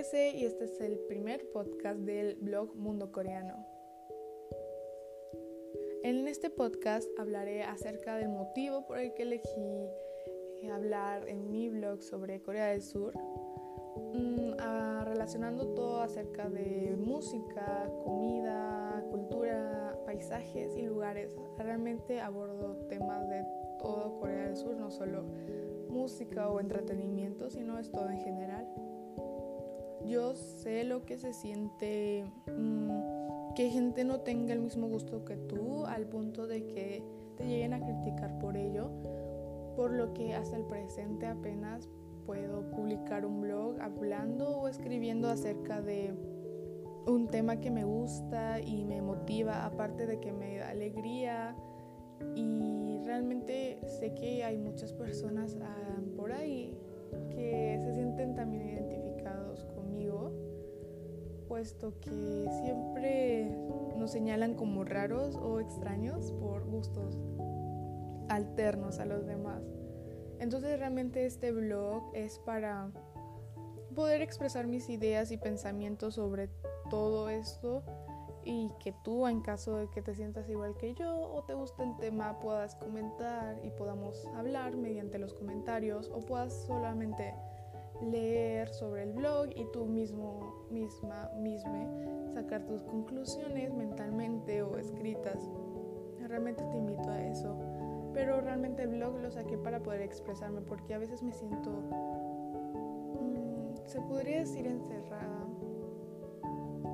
Kese y este es el primer podcast del blog Mundo Coreano. En este podcast hablaré acerca del motivo por el que elegí eh, hablar en mi blog sobre Corea del Sur, mm, relacionando todo acerca de música, comida, cultura, paisajes y lugares. Realmente abordo temas de todo Corea del Sur, no solo música o entretenimiento, sino es todo en general. Yo sé lo que se siente mm, que gente no tenga el mismo gusto que tú al punto de que te lleguen a criticar por ello, por lo que hasta el presente apenas puedo publicar un blog hablando o escribiendo acerca de un tema que me gusta y me motiva, aparte de que me da alegría. Y realmente sé que hay muchas personas ah, por ahí puesto que siempre nos señalan como raros o extraños por gustos alternos a los demás. Entonces realmente este blog es para poder expresar mis ideas y pensamientos sobre todo esto y que tú en caso de que te sientas igual que yo o te guste el tema puedas comentar y podamos hablar mediante los comentarios o puedas solamente leer sobre el blog y tú mismo, misma, misma sacar tus conclusiones mentalmente o escritas. Realmente te invito a eso. Pero realmente el blog lo saqué para poder expresarme porque a veces me siento, mm, se podría decir encerrada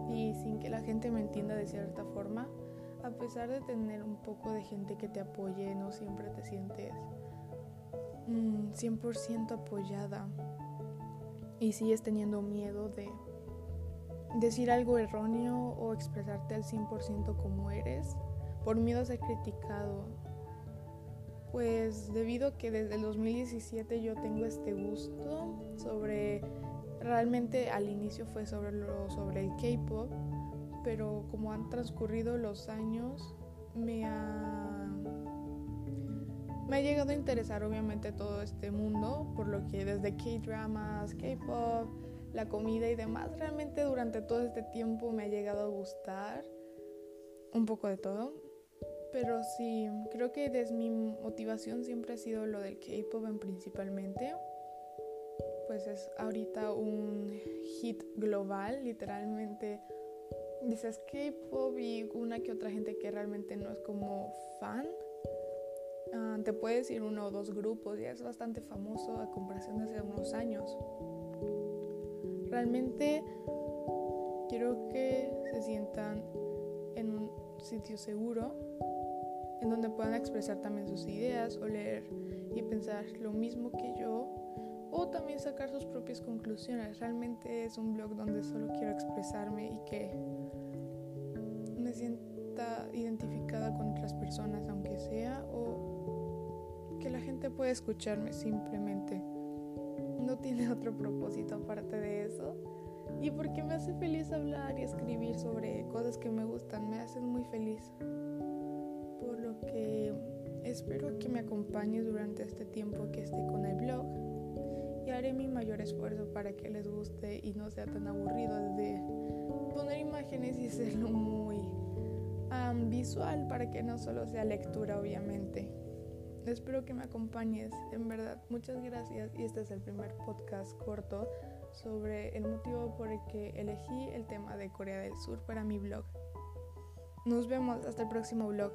y sin que la gente me entienda de cierta forma, a pesar de tener un poco de gente que te apoye, no siempre te sientes 100% mm, apoyada y sigues teniendo miedo de decir algo erróneo o expresarte al 100% como eres por miedo a ser criticado. Pues debido a que desde el 2017 yo tengo este gusto sobre Realmente al inicio fue sobre, sobre el K-Pop, pero como han transcurrido los años, me ha, me ha llegado a interesar obviamente todo este mundo, por lo que desde K-Dramas, K-Pop, la comida y demás, realmente durante todo este tiempo me ha llegado a gustar un poco de todo. Pero sí, creo que desde mi motivación siempre ha sido lo del K-Pop principalmente pues es ahorita un hit global, literalmente dices K-pop y una que otra gente que realmente no es como fan. Ah, te puedes ir uno o dos grupos, ya es bastante famoso a comparación de hace unos años. Realmente quiero que se sientan en un sitio seguro, en donde puedan expresar también sus ideas o leer y pensar lo mismo que yo o también sacar sus propias conclusiones. Realmente es un blog donde solo quiero expresarme y que me sienta identificada con otras personas, aunque sea, o pueda escucharme simplemente. No tiene otro propósito aparte de eso. Y porque me hace feliz hablar y escribir sobre cosas que me gustan, me hacen muy feliz. Por lo que espero que me acompañes durante este tiempo que esté con el blog y haré mi mayor esfuerzo para que les guste y no sea tan aburrido de poner imágenes y hacerlo muy visual para que no solo sea lectura obviamente. Espero que me acompañes, en verdad, muchas gracias y este es el primer podcast corto sobre el motivo por el que elegí el tema de Corea del Sur para mi blog. Nos vemos hasta el próximo blog.